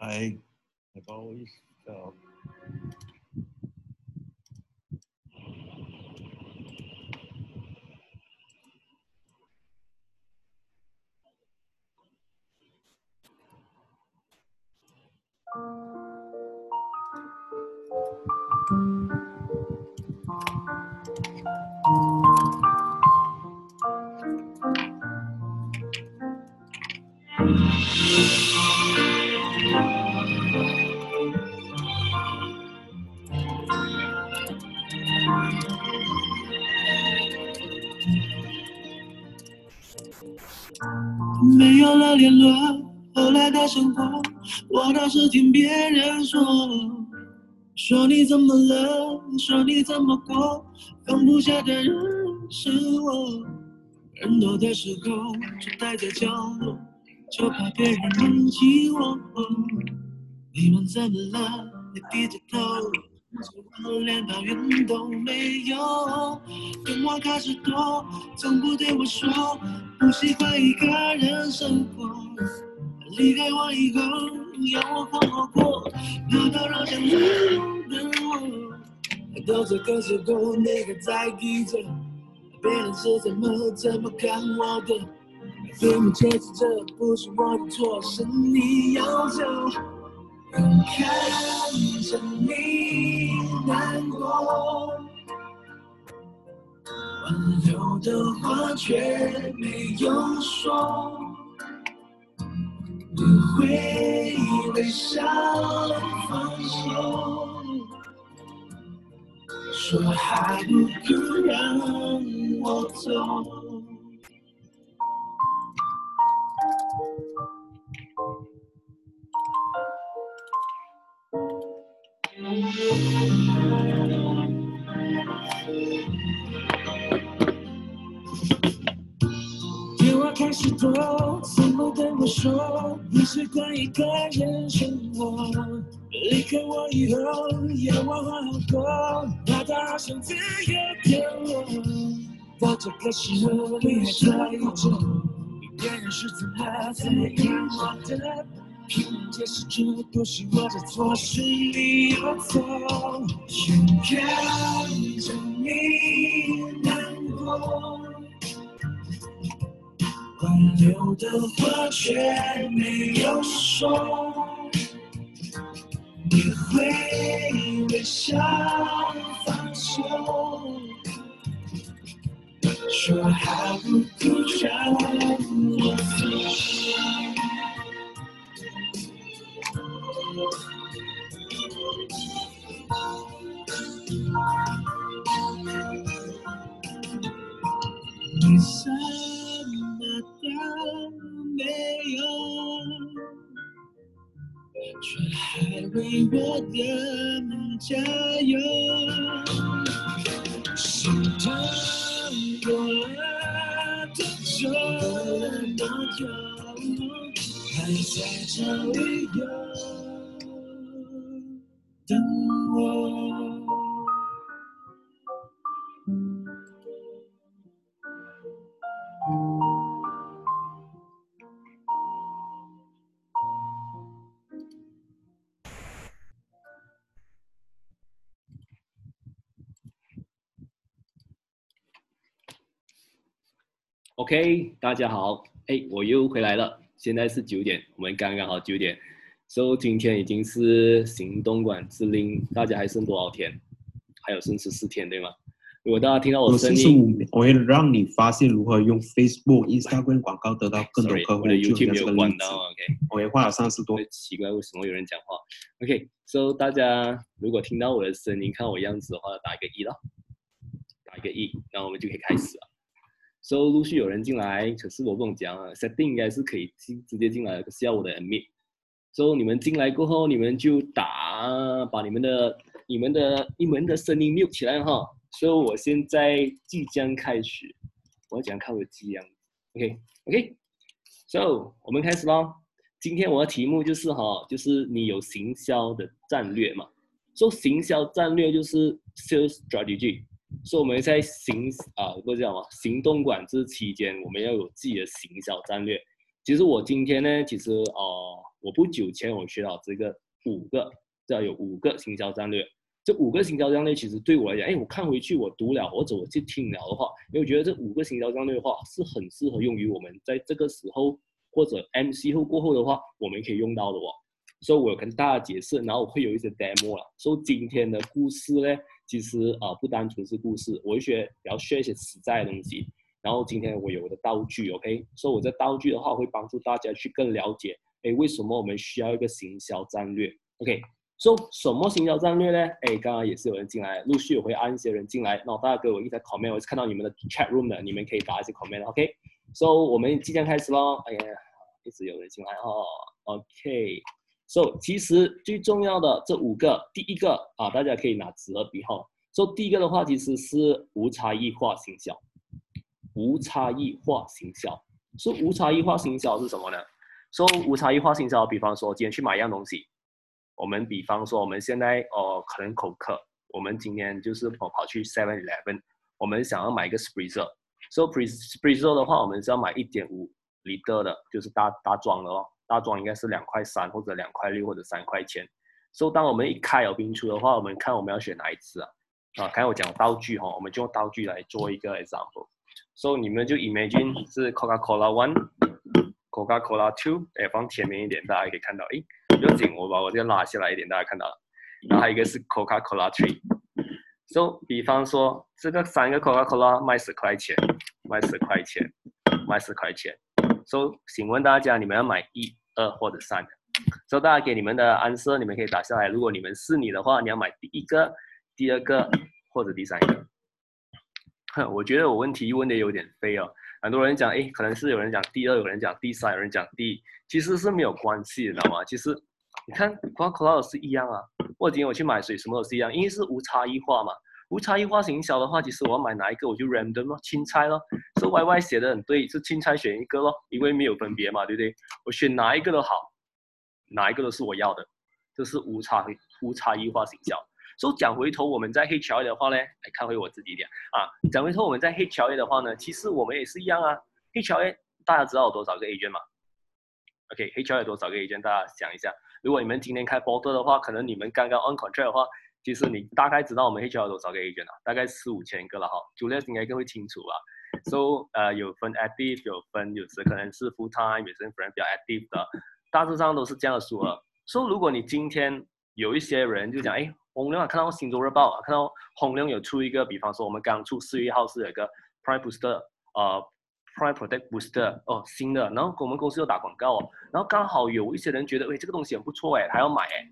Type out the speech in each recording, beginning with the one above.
I have always felt 没有了联络，后来的生活，我倒是听别人说，说你怎么了，说你怎么过，放不下的人是我。人多的时候就待在角落，就怕别人能记我。你们怎么了？你低着头，我连抱怨都没有。电话开始多，从不对我说不喜欢一个人生活。离开我以后，要我好好过，跑到让想你的？我。到这个时候，你还在意着别人是怎么怎么看我的？别人解释这不是我的？错，是你要走。眼看着你难过，挽留的话却没有说，你会微笑放手，说还不够让我走。说不习惯一个人生活？离开我以后，要我好好过，怕到好像自由的落。到这个时候，你还在意着别人是怎么怎么看我的？拼命解释这不是我的错，是你要走。眼看着你难过。挽留的话却没有说，你会微笑放手，说好不哭让我为我的梦加油。心疼过了多久？多久？还在这里游 OK，大家好，哎，我又回来了。现在是九点，我们刚刚好九点。So 今天已经是行动管制令，大家还剩多少天？还有剩十四天，对吗？如果大家听到我的声音，我会让你发现如何用 Facebook、Instagram 广告得到更多客户。我的就 YouTube 没有关到，OK。我也花了三十多。奇怪，为什么有人讲话？OK，So 大家如果听到我的声音，看我样子的话，打一个一了，打一个一，然后我们就可以开始了。So 陆续有人进来，可是我不能讲啊，setting 应该是可以进直接进来的，可是要我的 admit。So 你们进来过后，你们就打把你们的、你们的、你们的声音 mute 起来哈。所以我现在即将开始，我要讲看我的字样。OK，OK，So 我们开始喽。今天我的题目就是哈，就是你有行销的战略嘛？说行销战略就是 sales strategy。所以我们在行啊，不是讲嘛，行动管制期间，我们要有自己的行销战略。其实我今天呢，其实哦、我不久前我学到这个五个，这有五个行销战略。这五个行销战略其实对我来讲，哎，我看回去我读了或者我去听了的话，因为我觉得这五个行销战略的话是很适合用于我们在这个时候或者 MC 后过后的话，我们可以用到的哦。所以我跟大家解释，然后我会有一些 demo 了。所以今天的故事呢，其实啊不单纯是故事，我会学要学一些实在的东西。然后今天我有我的道具，OK？所以我这道具的话会帮助大家去更了解，哎，为什么我们需要一个行销战略？OK？说什么行销战略呢？哎，刚刚也是有人进来，陆续也会按一些人进来。那大家给我一些 comment，我是看到你们的 chat room 的，你们可以打一些 comment。OK，so 我们即将开始喽。哎呀，一直有人进来哦，OK。OK，so 其实最重要的这五个，第一个啊，大家可以拿纸和笔哈。说第一个的话，其实是无差异化行销。无差异化行销，说无差异化行销是什么呢？说无差异化行销，比方说今天去买一样东西。我们比方说，我们现在哦，可能口渴，我们今天就是跑跑去 Seven Eleven，我们想要买一个 Spritzer。So Spritzer 的话，我们是要买一点五 liter 的，就是大大装的咯。大装应该是两块三或者两块六或者三块钱。So 当我们一开有冰出的话，我们看我们要选哪一支啊？啊，刚才我讲道具哈，我们就用道具来做一个 example。So 你们就 imagine 是 Coca-Cola One，Coca-Cola Two，哎，放前面一点，大家可以看到，哎。不要紧，我把我这个拉下来一点，大家看到了。然后还有一个是 Coca-Cola Three。So，比方说这个三个 Coca-Cola 卖十块钱，卖十块钱，卖十块钱。So，请问大家，你们要买一、二或者三？So，大家给你们的暗示，你们可以打下来。如果你们是你的话，你要买第一个、第二个或者第三个。哼，我觉得我问题问的有点飞哦。很多人讲，哎，可能是有人讲第二，有人讲第三，有人讲第一，其实是没有关系的，知道吗？其实。你看，Coca-Cola 是一样啊。我今天我去买水，什么都是一样，因为是无差异化嘛。无差异化营销的话，其实我要买哪一个，我就 random 咯，青菜咯。是 Y Y 写的很对，是青菜选一个咯，因为没有分别嘛，对不对？我选哪一个都好，哪一个都是我要的，这是无差无差异化营销。所以讲回头，我们在黑桥的话呢，来看回我自己一点啊。讲回头，我们在黑桥的话呢，其实我们也是一样啊。黑桥大家知道有多少个 agent 吗？OK，黑桥有多少个 agent？大家想一下。如果你们今天开 border 的话，可能你们刚刚 on contract 的话，其实你大概知道我们 HR 有多少个 agent 啊？大概四五千个了哈。Julius 应该更会清楚吧？So 呃有分 active，有分有时可能是 full time，有些可能比较 active 的，大致上都是这样的数额。So 如果你今天有一些人就讲，哎，洪亮，看到星洲日报，看到洪亮有出一个，比方说我们刚出四月一号是有一个 prime booster，呃。Prime Protect Booster 哦，新的，然后我们公司又打广告哦，然后刚好有一些人觉得，哎，这个东西很不错哎，他要买哎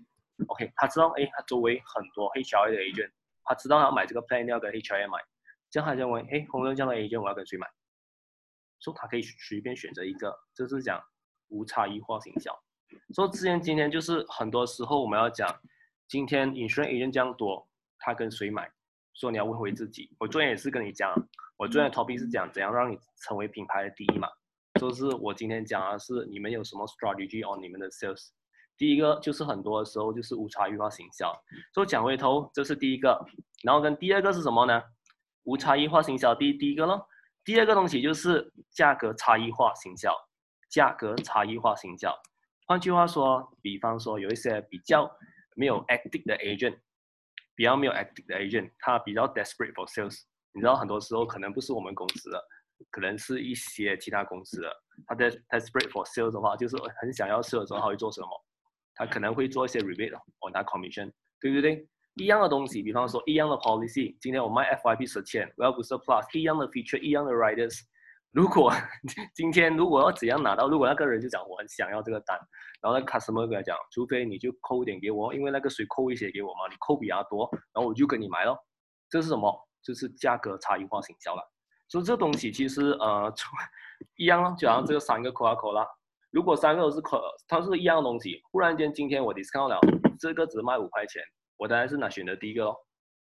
，OK，他知道哎，他周围很多 HRA 的 agent，他知道要买这个 plan 要跟 HRA 买，这样他认为，哎，红人这样的 agent 我要跟谁买？说他可以随便选择一个，就是讲无差异化营销。说之前今天就是很多时候我们要讲，今天 insurance agent 这样多，他跟谁买？说你要问回自己，我昨天也是跟你讲。我昨天的 topic 是讲怎样让你成为品牌的第一嘛，就是我今天讲的是你们有什么 strategy on 你们的 sales。第一个就是很多的时候就是无差异化行销，所以讲回头这是第一个，然后跟第二个是什么呢？无差异化行销第第一个咯，第二个东西就是价格差异化行销，价格差异化行销。换句话说，比方说有一些比较没有 active 的 agent，比较没有 active 的 agent，他比较 desperate for sales。你知道很多时候可能不是我们公司的，可能是一些其他公司的。他在 desperate for sales 的话，就是很想要 sales 的时候，他会做什么？他可能会做一些 rebate 我拿 commission，对不对？一样的东西，比方说一样的 policy，今天我卖 FYP 十千，我要 boost plus，一样的 feature，一样的 riders。如果 今天如果要怎样拿到，如果那个人就讲我很想要这个单，然后那 customer 跟他讲，除非你就扣一点给我，因为那个谁扣一些给我嘛，你扣比他多，然后我就跟你买咯。这是什么？就是价格差异化营销了，所以这东西其实呃，一样，就好像这个三个 Coca-Cola，如果三个都是可，它是一样东西，忽然间今天我 discount 了，这个只卖五块钱，我当然是拿选择第一个咯。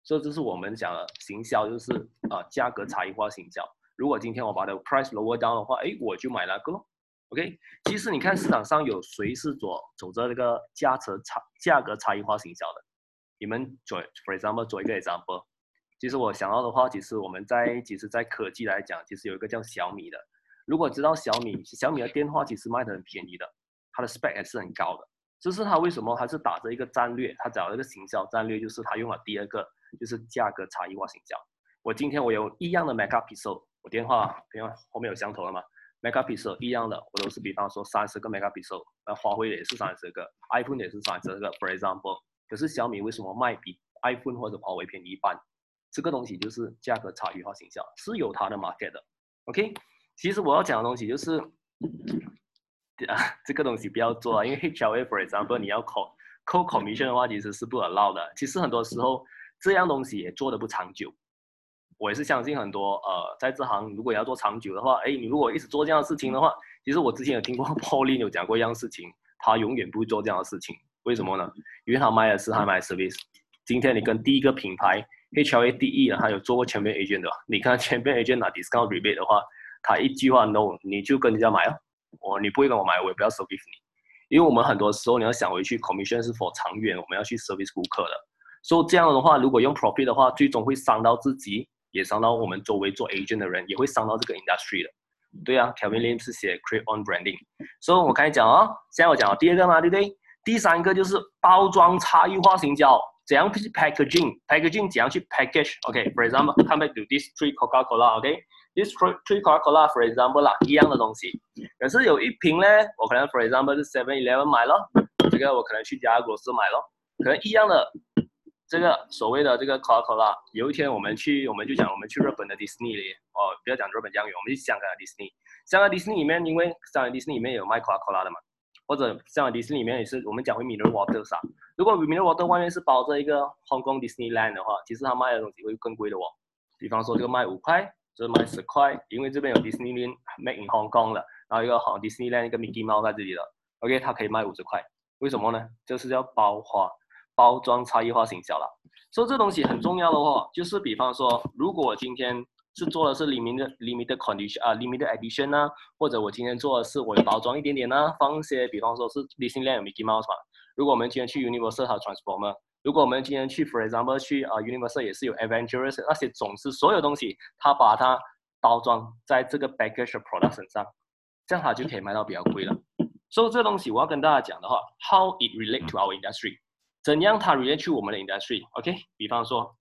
所以这是我们讲的行销，就是啊价格差异化行销。如果今天我把它 price lower down 的话，哎，我就买那个咯。OK，其实你看市场上有谁是做走着这个价格差价格差异化行销的？你们做，for example，做一个 example。其实我想到的话，其实我们在其实，在科技来讲，其实有一个叫小米的。如果知道小米，小米的电话其实卖的很便宜的，它的 spec 还是很高的。这是他为什么他是打着一个战略，他找了一个行销战略，就是他用了第二个，就是价格差异化行销。我今天我有一样的 megapixel，我电话电话后面有相同的嘛？megapixel 一样的，我都是比方说三十个 megapixel，那华为也是三十个，iPhone 也是三十个，for example。可是小米为什么卖比 iPhone 或者华为便宜一半？这个东西就是价格差异化行销，是有它的 market 的。OK，其实我要讲的东西就是。啊，这个东西不要做啊，因为 HLA，for example，你要扣扣 commission 的话，其实是不 allow 的。其实很多时候这样东西也做的不长久。我也是相信很多呃，在这行如果要做长久的话，哎，你如果一直做这样的事情的话，其实我之前有听过 Pauline 有讲过一样事情，他永远不会做这样的事情。为什么呢？因为他卖的是他卖 service。今天你跟第一个品牌 HLA 第一，他有做过全面 agent 的，你看 全面 agent 拿 discount rebate 的话，他一句话 no，你就跟人家买了。我你不会跟我买，我也不要 service 你，因为我们很多时候你要想回去，commission 是否长远，我们要去 service 顾客的。所以这样的话，如果用 profit 的话，最终会伤到自己，也伤到我们周围做 agent 的人，也会伤到这个 industry 的。对啊，Kevin Lim 是写 create on branding。所以我刚才讲哦，现在我讲第二个嘛，对不对？第三个就是包装差异化营销，怎样去 packaging，packaging 怎样去 package？OK，for example，come back to this three Coca-Cola，OK？This three Coca-Cola, for example 啦，一样的东西，可是有一瓶呢，我可能 for example 是 Seven Eleven 买咯，这个我可能去家乐福买咯，可能一样的，这个所谓的这个 Coca-Cola，有一天我们去，我们就讲我们去日本的 Disney 里，哦，不要讲日本酱园，我们去香港的 Disney，香港 Disney 里面，因为香港 Disney 里面有卖 Coca-Cola 的嘛，或者香港 Disney 里面也是我们讲会 Mineral Water 啥，如果 m i n e r Water 外面是包着一个 Hong Kong Disneyland 的话，其实它卖的东西会更贵的哦，比方说这个卖五块。只卖十块，因为这边有 Disneyland Made in Hong Kong 的，然后一个好 Disneyland 一个 Mickey Mouse 在这里的，OK，它可以卖五十块，为什么呢？就是叫包花包装差异化营销了。所以这东西很重要的话，就是比方说，如果我今天是做的是 limited limited condition 啊 limited edition 呢，或者我今天做的是我包装一点点呢，放一些比方说是 Disneyland Mickey Mouse 嘛，如果我们今天去 Universal 和 Transformer。如果我们今天去，for example，去啊，Universal 也是有 Adventurous 那些总是所有东西，它把它包装在这个 package product 身上，这样它就可以卖到比较贵了。所以这个东西我要跟大家讲的话，how it relate to our industry，怎样它 relate to 我们的 industry？OK，比方说，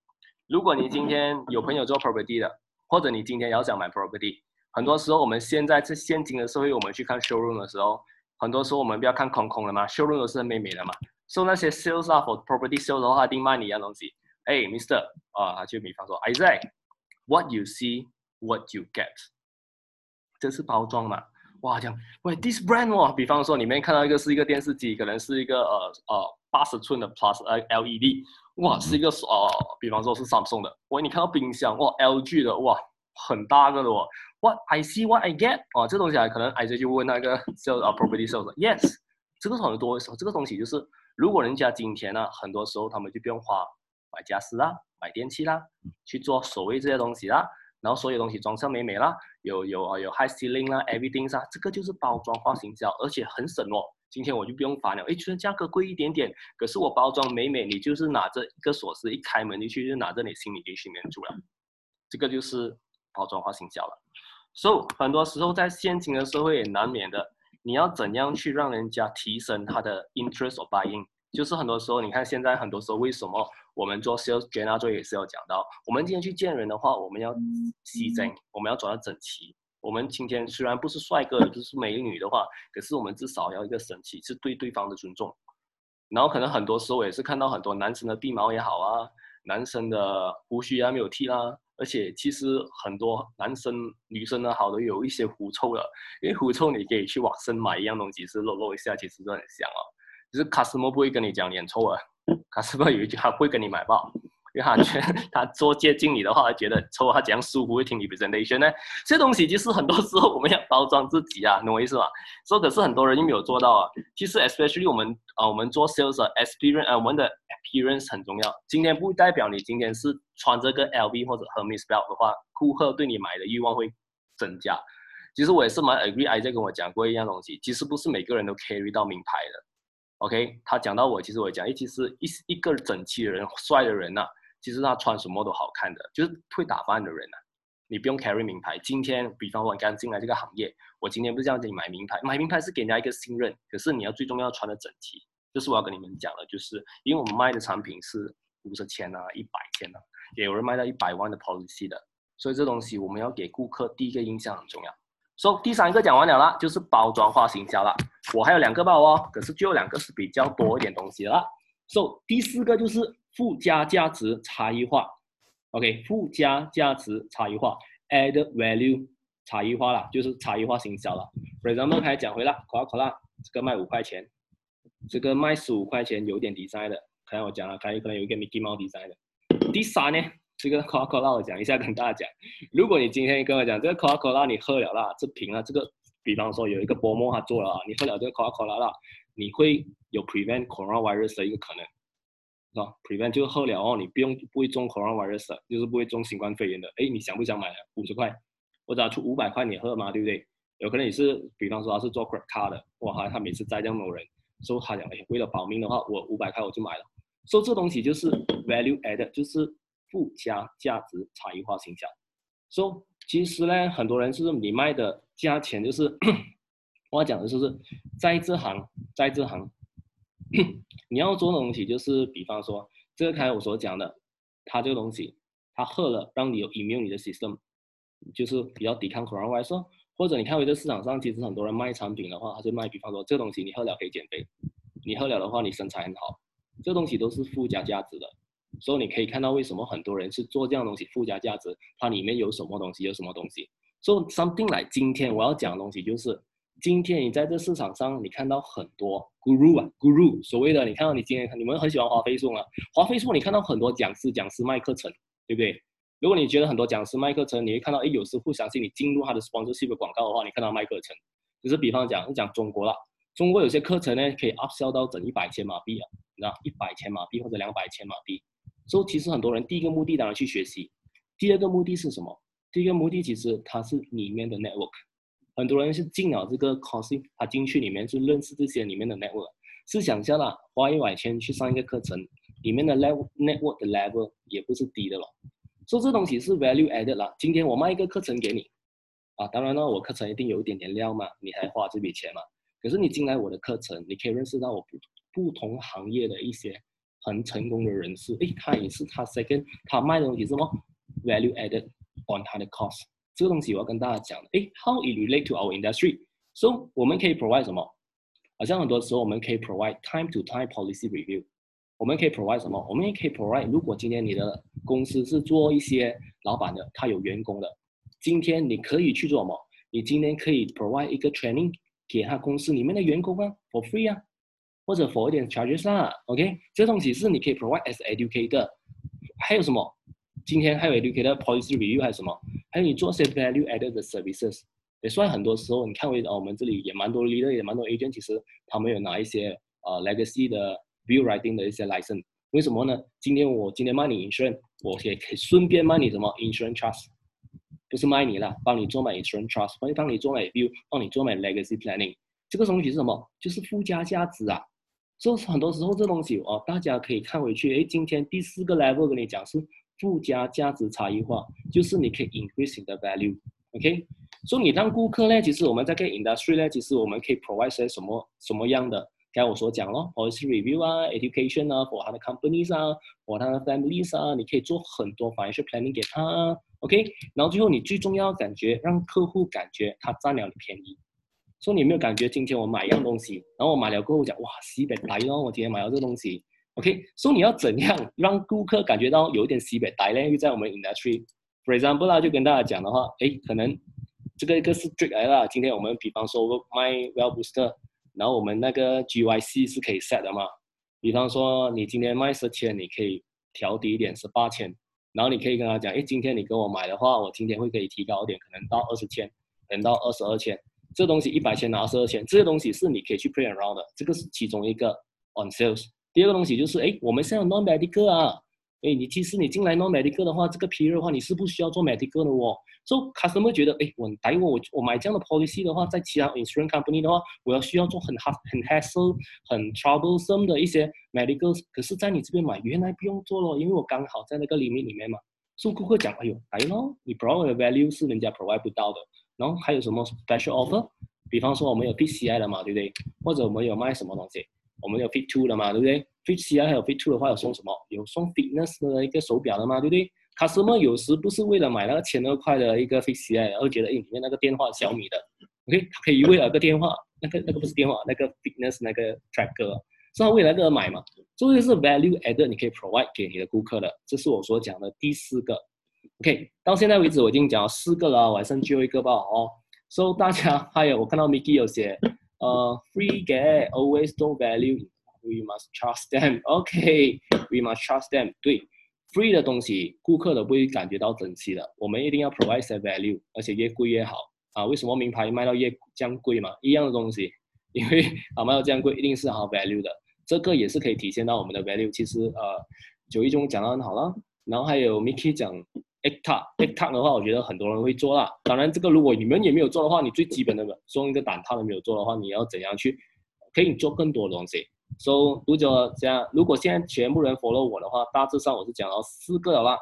如果你今天有朋友做 property 的，或者你今天要想买 property，很多时候我们现在是现今的社会，我们去看 showroom 的时候，很多时候我们不要看空空的嘛，showroom 都是很美美的嘛。so 那些 sales 啊，for property sales 的话，一定卖你一样东西。哎，Mister，啊，就比方说，Isaac，what you see，what you get，这是包装嘛？哇，这样喂，this brand 哦，比方说里面看到一个是一个电视机，可能是一个呃呃八十寸的 plus 呃 LED，哇，是一个呃，比方说是 Samsung 的。喂，你看到冰箱，哇，LG 的，哇，很大个的哦。What I see，what I get，哦，这东西啊，可能 I 就问那个 sales 啊，property sales，yes，这个很多时候，这个东西就是。如果人家今天呢，很多时候他们就不用花买家私啦、买电器啦，去做所谓这些东西啦，然后所有东西装上美美啦，有有啊有 high ceiling 啦，everything 啊，这个就是包装化营销，而且很省哦。今天我就不用烦了，哎，虽然价格贵一点点，可是我包装美美，你就是拿着一个锁匙一开门进去，就拿着你心里进去里面住了，这个就是包装化营销了。所以很多时候在现今的社会也难免的。你要怎样去让人家提升他的 interest or buying？就是很多时候，你看现在很多时候，为什么我们做 sales j e n a 做也是要讲到，我们今天去见人的话，我们要细整，我们要做到整齐。我们今天虽然不是帅哥，不是美女的话，可是我们至少要一个整齐，是对对方的尊重。然后可能很多时候也是看到很多男生的鼻毛也好啊，男生的胡须啊没有剃啦。而且其实很多男生、女生呢，好多有一些狐臭的，因为狐臭你可以去网上买一样东西，是露露一下，其实都很香哦。只是卡斯莫不会跟你讲脸臭啊卡斯莫有一句话不会跟你买吧。因为他觉得 他做接近你的话，觉得抽他怎样舒服，会听你 presentation 呢？这东西就是很多时候我们要包装自己啊，懂我意思吗？说可是很多人又没有做到啊。其实 especially 我们啊，我们做 sales experience 啊，我们的 appearance 很重要。今天不代表你今天是穿这个 LV 或者 Hermes belt 的话，顾客对你买的欲望会增加。其实我也是蛮 agree，I，在跟我讲过一样东西，其实不是每个人都 carry 到名牌的。OK，他讲到我，其实我讲，哎，其实一一个整齐的人，帅的人呐。其实他穿什么都好看的，就是会打扮的人啊。你不用 carry 名牌。今天，比方说你刚进来这个行业，我今天不是叫你买名牌，买名牌是给人家一个信任，可是你要最重要穿的整齐。这是我要跟你们讲的，就是因为我们卖的产品是五十千啊、一百千啊，也有人卖到一百万的 policy 的，所以这东西我们要给顾客第一个印象很重要。所以第三个讲完了啦，就是包装化行销了。我还有两个包哦，可是最后两个是比较多一点东西的啦。所以第四个就是附加价值差异化。OK，附加价值差异化，add value 差异化啦，就是差异化行销了。For example，开始讲回了，可口可乐这个卖五块钱，这个卖十五块钱，有点 design 的。刚才我讲了，可能可能有一个 Mickey Mouse design 的。第三呢？这个 cola cola 我讲一下，跟大家讲，如果你今天跟我讲这个 cola cola 你喝了啦，这瓶啊，这个比方说有一个薄膜他做了啊，你喝了这个 cola cola 啦，你会有 prevent coronavirus 的一个可能，是吧？prevent 就是喝了哦，你不用不会中 coronavirus，就是不会中新冠肺炎的。哎，你想不想买？五十块，我只要出五百块你喝嘛，对不对？有可能你是比方说他是做 credit card 的，哇，他每次在这样某人，所以他讲哎，为了保命的话，我五百块我就买了。所以这东西就是 value add，就是。附加价值差异化形销，说其实呢，很多人是你卖的价钱就是，我讲的就是在这行，在这行，你要做的东西就是，比方说这个开我所讲的，它这个东西，它喝了让你有 immune 你的 system，就是比较抵抗 coronavirus，或者你看回这市场上，其实很多人卖产品的话，他就卖，比方说这个东西你喝了可以减肥，你喝了的话你身材很好，这个东西都是附加价值的。所以你可以看到为什么很多人是做这样东西附加价值，它里面有什么东西，有什么东西。所以 something like 今天我要讲的东西就是，今天你在这市场上你看到很多 guru 啊 guru，所谓的你看到你今天你们很喜欢华飞送啊？华飞送你看到很多讲师讲师卖课程，对不对？如果你觉得很多讲师卖课程，你会看到哎有时不相信你进入他的 sponsorship 广告的话，你看到卖课程，就是比方讲讲中国了，中国有些课程呢可以 upsell 到整一百千马币啊，那一百千马币或者两百千马币。所以其实很多人第一个目的当然去学习，第二个目的是什么？第一个目的其实它是里面的 network，很多人是进了这个 course，他进去里面去认识这些里面的 network。试想一下啦，花一百千去上一个课程，里面的 level network 的 level 也不是低的咯。所以这东西是 value added 啦。今天我卖一个课程给你，啊，当然了，我课程一定有一点点料嘛，你还花这笔钱嘛。可是你进来我的课程，你可以认识到我不不同行业的一些。很成功的人士，诶，他也是他 second，他卖的东西是什么？value added on 他的 cost，这个东西我要跟大家讲的。诶，how it relate to our industry？So 我们可以 provide 什么？好像很多时候我们可以 provide time to time policy review。我们可以 provide 什么？我们也可以 provide，如果今天你的公司是做一些老板的，他有员工的，今天你可以去做什么？你今天可以 provide 一个 training 给他公司里面的员工啊，for free 啊。或者 for 一点 charges 啊，OK，这东西是你可以 provide as educator。还有什么？今天还有 educator policy review 还有什么？还有你做些 value added 的 services。也算很多时候，你看为我们这里也蛮多 leader，也蛮多 agent，其实他们有拿一些呃 legacy 的 view writing 的一些 license。为什么呢？今天我今天卖你 insurance，我也可以顺便卖你什么 insurance trust，不是卖你了，帮你做买 insurance trust，帮你帮你做买 view，帮你做买 legacy planning。这个东西是什么？就是附加价值啊。所以很多时候这东西哦，大家可以看回去。哎，今天第四个 level 跟你讲是附加价值差异化，就是你可以 increase 你的 value。OK，所以你让顾客呢，其实我们在跟 industry 呢，其实我们可以 provide 些什么什么样的？刚才我所讲咯，policy review 啊，education 啊，for 他的 companies 啊，for 他的 families 啊，你可以做很多 financial planning 给他。OK，然后最后你最重要感觉让客户感觉他占了你便宜。说你有没有感觉今天我买一样东西，然后我买了过后讲哇，西北呆咯，我今天买了这东西，OK？说你要怎样让顾客感觉到有一点西北呆呢？又在我们 industry，for example 啦，就跟大家讲的话，哎，可能这个一个是 trick 来了。今天我们比方说卖 well booster，然后我们那个 GYC 是可以 set 的嘛？比方说你今天卖十千，你可以调低一点是八千，然后你可以跟他讲，哎，今天你跟我买的话，我今天会可以提高一点，可能到二十千，可能到二十二千。这东西一百千拿二十二千，这些东西是你可以去 play around 的，这个是其中一个 on sales。第二个东西就是，哎，我们现在 non medical 啊，哎，你其实你进来 non medical 的话，这个 period 的话，你是不需要做 medical 的哦。所以 customer 觉得，哎，我带我我我买这样的 policy 的话，在其他 insurance company 的话，我要需要做很 hard 很 hassle 很 troublesome 的一些 medical，可是在你这边买，原来不用做了，因为我刚好在那个里面里面嘛。所以顾客讲，哎呦，来咯，你 provide value 是人家 provide 不到的。然后还有什么 special offer？比方说我们有 PCI 的嘛，对不对？或者我们有卖什么东西？我们有 Fit Two 的嘛，对不对？Fit CI 还有 Fit Two 的话有送什么？有送 Fitness 的一个手表的嘛，对不对？Customer 有时不是为了买那个千二块的一个 Fit CI，而觉得哎里面那个电话小米的，OK，他可以为了个电话，那个那个不是电话，那个 Fitness 那个 Tracker，是他为了这个买嘛？这个是 Value Add，你可以 provide 给你的顾客的，这是我所讲的第四个。OK，到现在为止我已经讲了四个了，我还剩最后一个吧哦。So 大家还有我看到 Mickey 有写，呃，free get always don't value，we must trust them。OK，we must trust them。对，free 的东西顾客都不会感觉到珍惜的，我们一定要 provide some value，而且越贵越好啊。为什么名牌卖到越这样贵嘛？一样的东西，因为啊卖到这样贵，一定是好 value 的，这个也是可以体现到我们的 value。其实呃，九一中讲的很好了，然后还有 Mickey 讲。Egg tart，egg tart 的话，我觉得很多人会做啦。当然，这个如果你们也没有做的话，你最基本的送一个蛋挞都没有做的话，你要怎样去可以做更多的东西？So，如果这样，如果现在全部人 follow 我的话，大致上我是讲到四个了啦。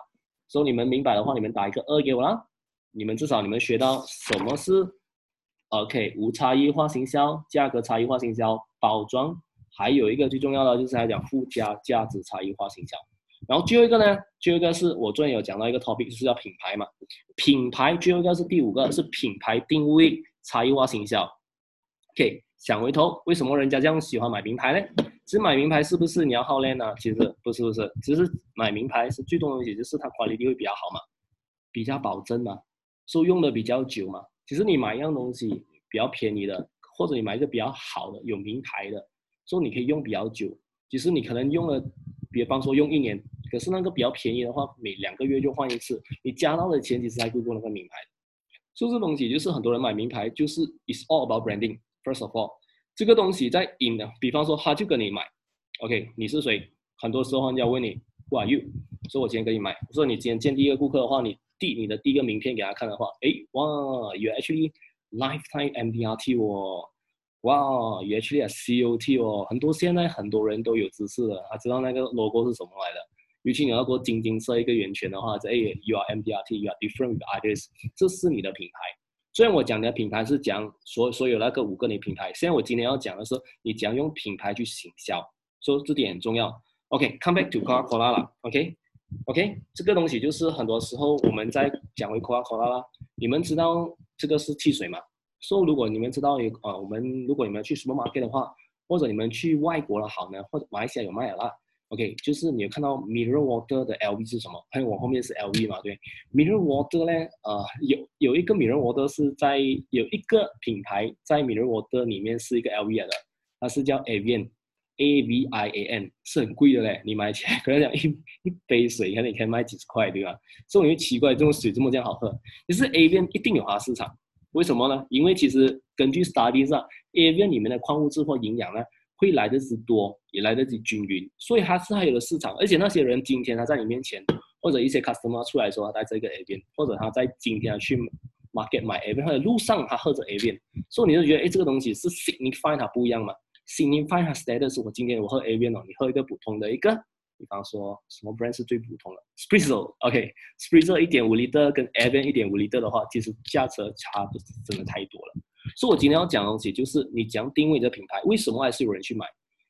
So，你们明白的话，你们打一个二给我啦。你们至少你们学到什么是 OK 无差异化行销、价格差异化行销、包装，还有一个最重要的就是来讲附加价值差异化行销。然后最后一个呢，最后一个是我昨天有讲到一个 topic，就是叫品牌嘛。品牌最后一个是第五个，是品牌定位差异化行销。OK，想回头，为什么人家这样喜欢买名牌呢？其实买名牌是不是你要耗练呢？其实不是，不是，其实买名牌是最重要的东西，就是它管理力会比较好嘛，比较保真嘛，受用的比较久嘛。其实你买一样东西比较便宜的，或者你买一个比较好的有名牌的，说你可以用比较久。其实你可能用了。比方说用一年，可是那个比较便宜的话，每两个月就换一次，你加到的钱其实还不够那个名牌。所以这东西就是很多人买名牌，就是 it's all about branding first of all。这个东西在 in 的，比方说他就跟你买，OK，你是谁？很多时候人家问你 who are you，说我今天跟你买，我说你今天见第一个顾客的话，你递你的第一个名片给他看的话，哎，哇，you actually lifetime MDRT 哦。哇，也 actually 啊，COT 哦，很多现在很多人都有知识的，他知道那个 logo 是什么来的。尤其你要过晶晶设一个圆圈的话，这哎，you are MDRT，you are different with others，这是你的品牌。虽然我讲的品牌是讲所所有那个五个你品牌，现在我今天要讲的是你讲用品牌去行销，所以这点很重要。OK，come back to Coca-Cola 了，OK，OK，这个东西就是很多时候我们在讲回 Coca-Cola 啦，你们知道这个是汽水吗？说如果你们知道有呃，我们如果你们去 supermarket 的话，或者你们去外国的好呢，或者马来西亚有卖的啦。OK，就是你有看到 Mirror water 的 LV 是什么？还有我后面是 LV 嘛？对 Mirror water 呢，呃，有有一个 Mirror water 是在有一个品牌在 Mirror water 里面是一个 LV 的，它是叫 Avian，A V I A N，是很贵的嘞。你买起来可能讲一一杯水，可能你可以卖几十块，对吧？所以你会奇怪，这种水这么这样好喝？其实 Avian 一定有它的市场。为什么呢？因为其实根据 study 上，Avian 里面的矿物质或营养呢，会来得及多，也来得及均匀，所以它是还有的市场。而且那些人今天他在你面前，或者一些 customer 出来说他带这个 Avian，或者他在今天去 market 买 Avian，或者路上他喝着 Avian，所以你就觉得哎，这个东西是 signify 它不一样嘛？signify 它 status，我今天我喝 Avian 哦，你喝一个普通的一个。比方说，什么 brand 是最普通的？Spritz，OK，Spritz 一点五 liter 跟 Evian 一点五 liter 的话，其实价值差的真的太多了。所以我今天要讲的东西就是，你讲定位这品牌，为什么还是有人去买？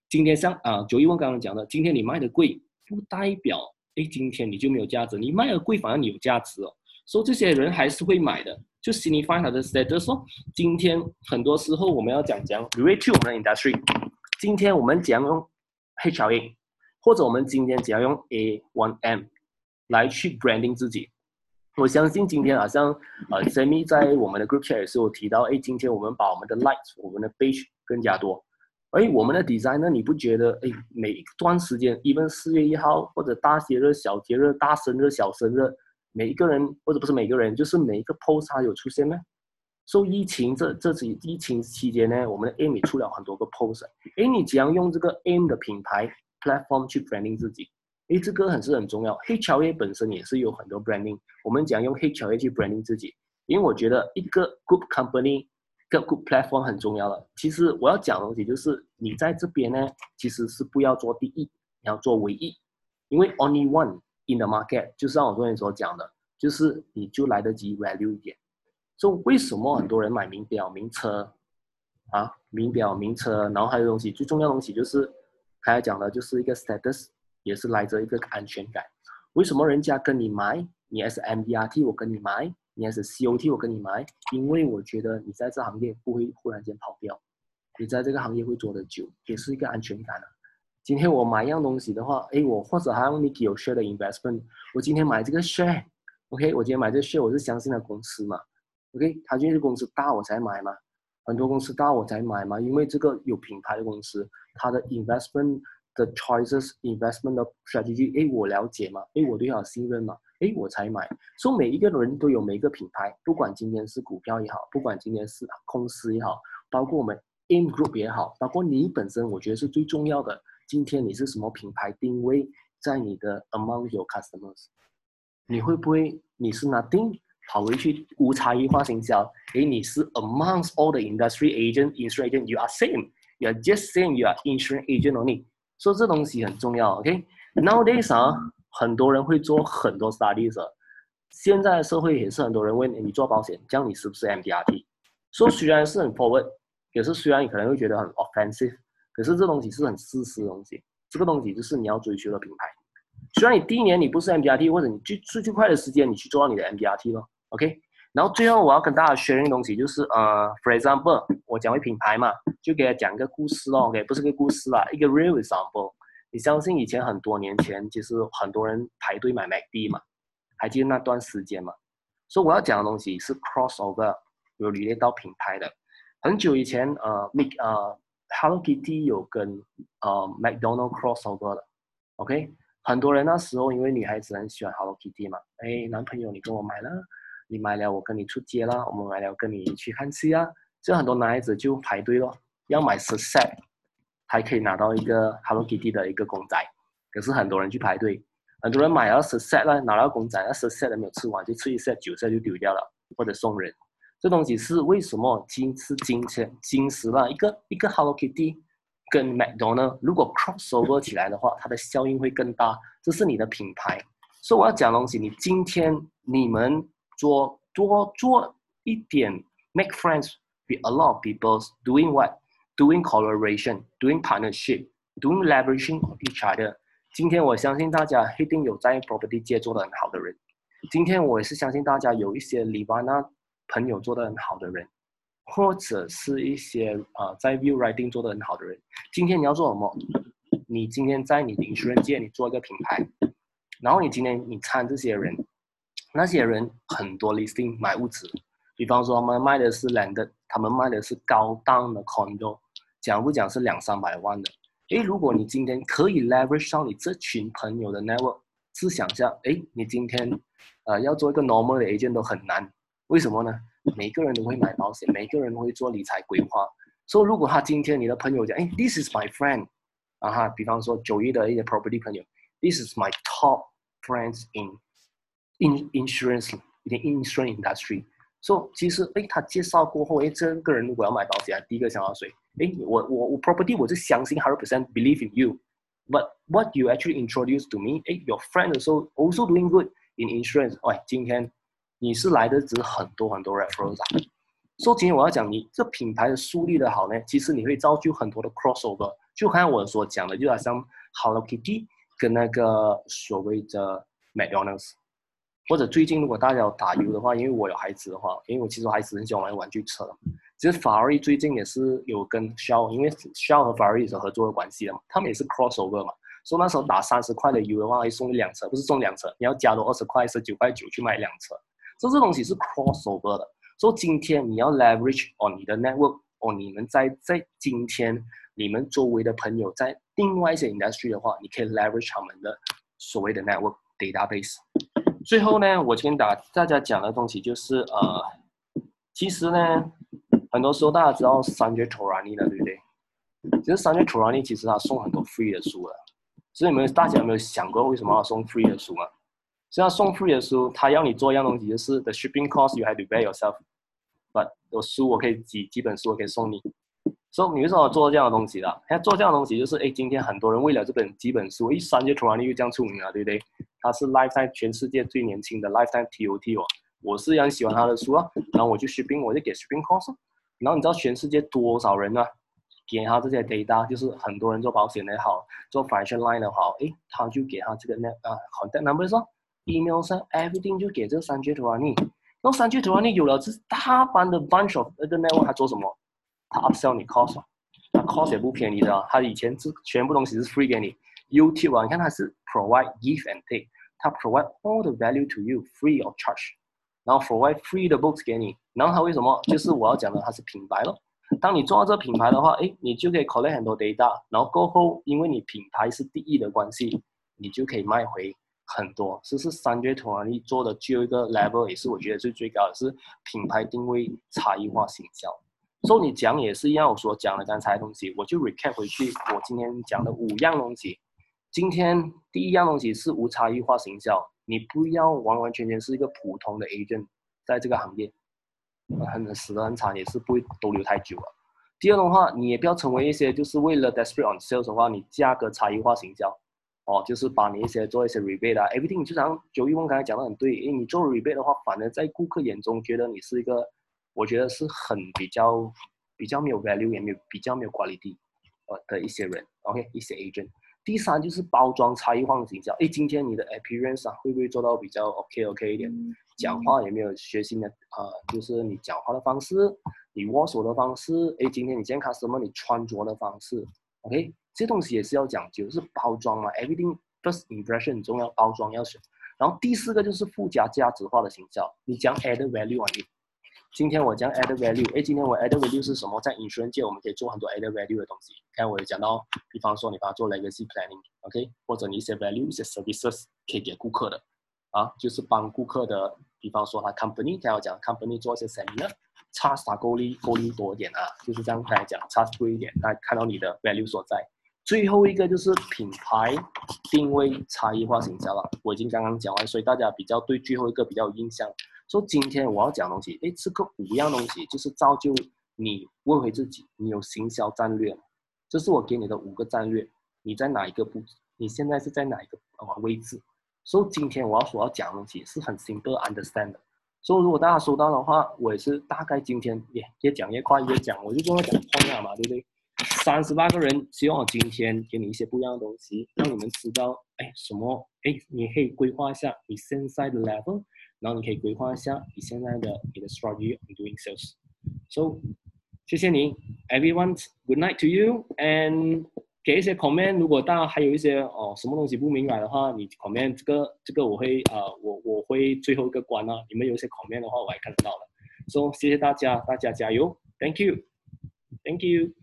今天像啊，九一问刚刚讲的，今天你卖的贵，不代表哎，今天你就没有价值。你卖的贵，反而你有价值哦。所以这些人还是会买的，就 signify 它的 status。说今天很多时候我们要讲讲 relate to 我们的 industry。今天我们讲用 HLA。或者我们今天只要用 A One M 来去 branding 自己，我相信今天好像呃 Sammy 在我们的 group chat 也是有提到，哎，今天我们把我们的 lights 我们的 beige 更加多，哎，我们的 design 呢，你不觉得哎，每一段时间，even 四月一号或者大节日、小节日、大生日、小生日，每一个人或者不是每个人，就是每一个 post 它有出现呢？受疫情这这次疫情期间呢，我们的 M 也出了很多个 post，哎，你怎样用这个 M 的品牌？platform 去 branding 自己，诶，这个很是很重要。黑乔 A 本身也是有很多 branding，我们讲用黑乔 A 去 branding 自己，因为我觉得一个 good company，一个 good platform 很重要了。其实我要讲的东西就是，你在这边呢，其实是不要做第一，你要做唯一，因为 only one in the market，就是像我昨天所讲的，就是你就来得及 value 一点。所以为什么很多人买名表、名车啊？名表、名车，然后还有东西，最重要的东西就是还要讲的就是一个 status，也是来着一个安全感。为什么人家跟你买？你 S M D R T 我跟你买，你 S C O T 我跟你买，因为我觉得你在这行业不会忽然间跑掉，你在这个行业会做得久，也是一个安全感啊。今天我买一样东西的话，哎，我或者还像 Nicky 有 share 的 investment，我今天买这个 share，OK，我今天买这个 share，我是相信了公司嘛，OK，他就是公司大我才买嘛，很多公司大我才买嘛，因为这个有品牌的公司，它的 investment 的 choices，investment 的 strategy，哎，我了解嘛，哎，我对它信任嘛，哎，我才买。所以每一个人都有每一个品牌，不管今天是股票也好，不管今天是公司也好，包括我们 in group 也好，包括你本身，我觉得是最重要的。今天你是什么品牌定位在你的 among your customers？你会不会你是 nothing 跑回去无差异化营销？诶，你是 amongst all the industry agent insurance agent you are same you are just same you are insurance agent only。 所以这东西很重要，OK？Nowadays 啊，很多人会做很多 studies。现在社会也是很多人问你做保险，这样你是不是 MDRT？说虽然是很 forward，也是虽然你可能会觉得很 offensive。可是这东西是很事实的东西，这个东西就是你要追求的品牌。虽然你第一年你不是 MBRT，或者你最最快的时间你去做到你的 MBRT 咯 o k 然后最后我要跟大家学一个东西，就是呃，for example，我讲回品牌嘛，就给他讲一个故事咯，OK，不是个故事啦，一个 real example。你相信以前很多年前，其实很多人排队买 MACD 嘛，还记得那段时间嘛？所以我要讲的东西是 crossover，有联系到品牌的。很久以前，呃，make 呃。Hello Kitty 有跟呃 McDonald crossover 的，OK，很多人那时候因为女孩子很喜欢 Hello Kitty 嘛，哎，男朋友你跟我买了，你买了我跟你出街啦，我们买了跟你去看戏啊，这很多男孩子就排队咯，要买十 set，还可以拿到一个 Hello Kitty 的一个公仔，可是很多人去排队，很多人买了十 set 了，拿到公仔，那十 set 没有吃完，就吃一 set 九 set 就丢掉了，或者送人。这东西是为什么今是今天今时了一个一个 Hello Kitty 跟 McDonald 如果 crossover 起来的话，它的效应会更大。这是你的品牌，所以我要讲东西。你今天你们做多做一点 make friends with a lot of people doing what doing collaboration doing partnership doing leveraging each other。今天我相信大家一定有在 property 界做的很好的人。今天我也是相信大家有一些 Livana。朋友做的很好的人，或者是一些啊在 view writing 做的很好的人。今天你要做什么？你今天在你的 insurance 界，你做一个品牌，然后你今天你参这些人，那些人很多 listing 买物资，比方说他们卖的是 land，他们卖的是高档的 condo，讲不讲是两三百万的？诶，如果你今天可以 leverage 上你这群朋友的 network，试想一下，诶，你今天呃要做一个 normal 的 agent 都很难。为什么呢？每个人都会买保险，每个人都会做理财规划。所以，如果他今天你的朋友讲，哎，This is my friend，啊哈，比方说九一的一些 property 朋友，This is my top friends in in insurance in insurance industry。所以，其实，哎，他介绍过后，哎，这个人如果要买保险，第一个想到谁？哎，我我我 property 我是相信 hundred percent believe in you。But what you actually introduce to me，哎，your friend also also doing good in insurance。喂，今天。你是来的只很多很多 referrals，所以今天我要讲你这品牌的树立的好呢，其实你会造就很多的 crossover，就看我所讲的，就好像 Hello Kitty 跟那个所谓的 McDonald's， 或者最近如果大家有打油的话，因为我有孩子的话，因为我其实孩子很喜欢玩玩具车，其实法拉利最近也是有跟 Shell，因为 Shell 和法拉利是合作的关系的嘛，他们也是 crossover 嘛。说那时候打三十块的油的话，会送一辆车，不是送两车，你要加多二十块，十九块九去买一辆车。所以这东西是 crossover 的。所以今天你要 leverage on 你的 network，哦，你们在在今天你们周围的朋友在另外一些 industry 的话，你可以 leverage 他们的所谓的 network database。最后呢，我今天打大家讲的东西就是呃，其实呢，很多时候大家知道三绝 Torani 的，对不对？其实三绝 Torani 其实他送很多 free 的书了。所以你们大家有没有想过为什么要送 free 的书嘛？这样送 free 的书，他要你做一样东西，就是 the shipping cost you have to bear yourself。But 有书我可以几几本书我可以送你，所以你为什么做这样的东西的？他做这样的东西就是，哎，今天很多人为了这本几本书，一三就突然就这样出名了，对不对？他是 lifetime 全世界最年轻的 lifetime TOT 哦，我是很喜欢他的书啊，然后我就 shipping，我就给 shipping cost，然后你知道全世界多少人呢？给他这些 data，就是很多人做保险的也好，做 financial line 的好，诶，他就给他这个 net 啊 contact number 上，email 上，everything 就给这个三巨头啊你，那三巨头啊你有了这大班的 bunch of 那个 network，他做什么？他 upsell 你 cost，他 cost 也不便宜的，他以前是全部东西是 free 给你，YouTube 啊，你看他是 provide give and take，它 provide all the value to you free of charge，然后 provide free 的 books 给你，然后他为什么？就是我要讲的，他是品牌咯。当你做到这品牌的话，哎，你就可以 collect 很多 data，然后过后，因为你品牌是第一的关系，你就可以卖回很多。这是三绝同行力做的最后一个 level，也是我觉得是最高的是品牌定位差异化行销。所以你讲也是一样，我所讲的刚才的东西，我就 recap 回去，我今天讲的五样东西。今天第一样东西是无差异化行销，你不要完完全全是一个普通的 agent，在这个行业。很死的很惨，也是不会逗留太久了。第二的话，你也不要成为一些就是为了 desperate on sales 的话，你价格差异化行销，哦，就是把你一些做一些 rebate 啊，everything 就像九一翁刚才讲的很对，因为你做 rebate 的话，反而在顾客眼中觉得你是一个，我觉得是很比较比较没有 value 也没有比较没有 quality 呃的一些人，OK，一些 agent。第三就是包装差异化的营销，哎，今天你的 appearance 啊会不会做到比较 OK OK 一点？讲话有没有学新的呃？就是你讲话的方式，你握手的方式，哎，今天你见 customer？你穿着的方式，OK，这些东西也是要讲究，是包装嘛？Everything first impression 很重要，包装要选。然后第四个就是附加价值化的行销，你讲 add value 啊？你今天我讲 add value，哎，今天我 add value 是什么？在 insurance 界我们可以做很多 add value 的东西。刚才我有讲到，比方说你帮他做 legacy planning，OK，或者你一些 value 一些 services 可以给顾客的。啊，就是帮顾客的，比方说他 company，他要讲 company 做一些 seminar，charge 他够力够力多一点啊，就是这样刚才讲差多一点，大家看到你的 value 所在。最后一个就是品牌定位差异化营销了，我已经刚刚讲完，所以大家比较对最后一个比较有印象。说今天我要讲东西，哎，这个五样东西就是造就你问回自己，你有行销战略吗？这是我给你的五个战略，你在哪一个步？你现在是在哪一个啊位置？所以今天我要所要讲的东西是很 simple understand 的，所以如果大家收到的话，我也是大概今天也越讲越快越讲，我就跟他讲框架嘛，对不对？三十八个人，希望我今天给你一些不一样的东西，让你们知道，哎，什么？哎，你可以规划一下你现在的 level，然后你可以规划一下你现在的你的 strategy on doing sales。So，谢谢你，everyone，good night to you，and 给一些 comment，如果大家还有一些哦什么东西不明白的话，你 comment 这个这个我会啊我我会最后一个关啊，你们有些 comment 的话我还看得到了，说谢谢大家，大家加油，Thank you，Thank you。